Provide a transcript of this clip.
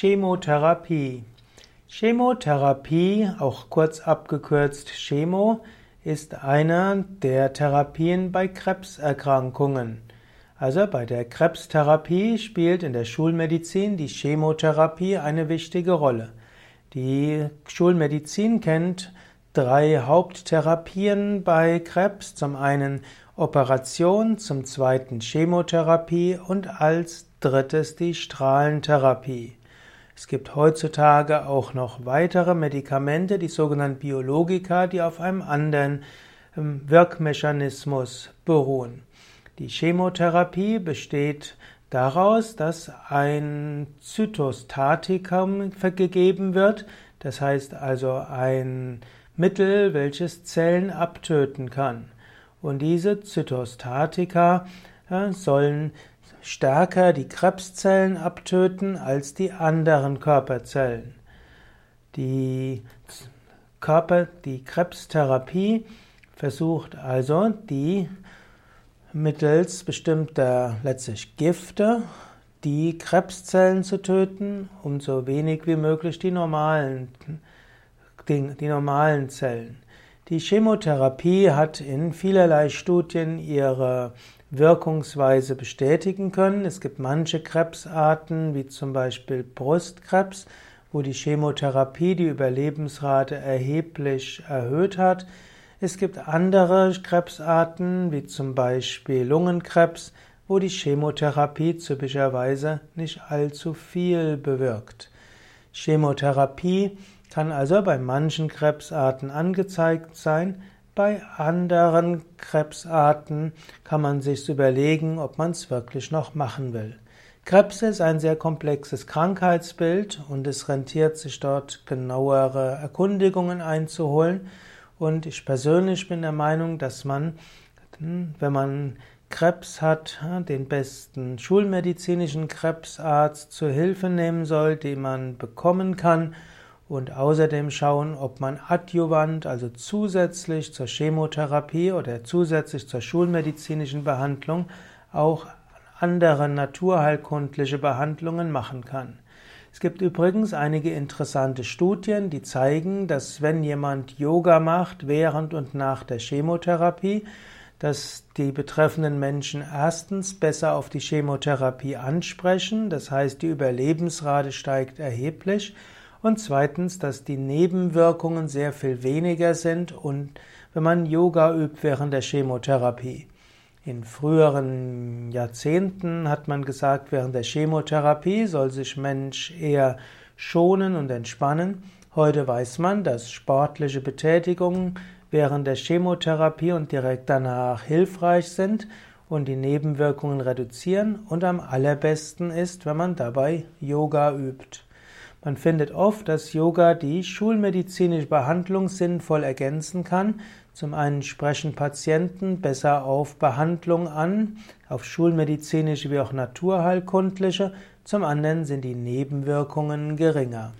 Chemotherapie. Chemotherapie, auch kurz abgekürzt Chemo, ist eine der Therapien bei Krebserkrankungen. Also bei der Krebstherapie spielt in der Schulmedizin die Chemotherapie eine wichtige Rolle. Die Schulmedizin kennt drei Haupttherapien bei Krebs. Zum einen Operation, zum zweiten Chemotherapie und als drittes die Strahlentherapie. Es gibt heutzutage auch noch weitere Medikamente, die sogenannten Biologika, die auf einem anderen ähm, Wirkmechanismus beruhen. Die Chemotherapie besteht daraus, dass ein Zytostatikum gegeben wird, das heißt also ein Mittel, welches Zellen abtöten kann. Und diese Zytostatika ja, sollen stärker die Krebszellen abtöten als die anderen Körperzellen. Die Körper, die Krebstherapie versucht also, die mittels bestimmter letztlich Gifte die Krebszellen zu töten, um so wenig wie möglich die normalen, die, die normalen Zellen. Die Chemotherapie hat in vielerlei Studien ihre Wirkungsweise bestätigen können. Es gibt manche Krebsarten, wie zum Beispiel Brustkrebs, wo die Chemotherapie die Überlebensrate erheblich erhöht hat. Es gibt andere Krebsarten, wie zum Beispiel Lungenkrebs, wo die Chemotherapie typischerweise nicht allzu viel bewirkt. Chemotherapie kann also bei manchen Krebsarten angezeigt sein, bei anderen Krebsarten kann man sich überlegen, ob man es wirklich noch machen will. Krebs ist ein sehr komplexes Krankheitsbild und es rentiert sich dort genauere Erkundigungen einzuholen. Und ich persönlich bin der Meinung, dass man, wenn man Krebs hat, den besten schulmedizinischen Krebsarzt zur Hilfe nehmen soll, den man bekommen kann und außerdem schauen, ob man adjuvant, also zusätzlich zur Chemotherapie oder zusätzlich zur schulmedizinischen Behandlung auch andere naturheilkundliche Behandlungen machen kann. Es gibt übrigens einige interessante Studien, die zeigen, dass wenn jemand Yoga macht während und nach der Chemotherapie, dass die betreffenden Menschen erstens besser auf die Chemotherapie ansprechen, das heißt die Überlebensrate steigt erheblich und zweitens, dass die Nebenwirkungen sehr viel weniger sind und wenn man Yoga übt während der Chemotherapie. In früheren Jahrzehnten hat man gesagt, während der Chemotherapie soll sich Mensch eher schonen und entspannen. Heute weiß man, dass sportliche Betätigungen während der Chemotherapie und direkt danach hilfreich sind und die Nebenwirkungen reduzieren und am allerbesten ist, wenn man dabei Yoga übt. Man findet oft, dass Yoga die schulmedizinische Behandlung sinnvoll ergänzen kann. Zum einen sprechen Patienten besser auf Behandlung an, auf schulmedizinische wie auch naturheilkundliche, zum anderen sind die Nebenwirkungen geringer.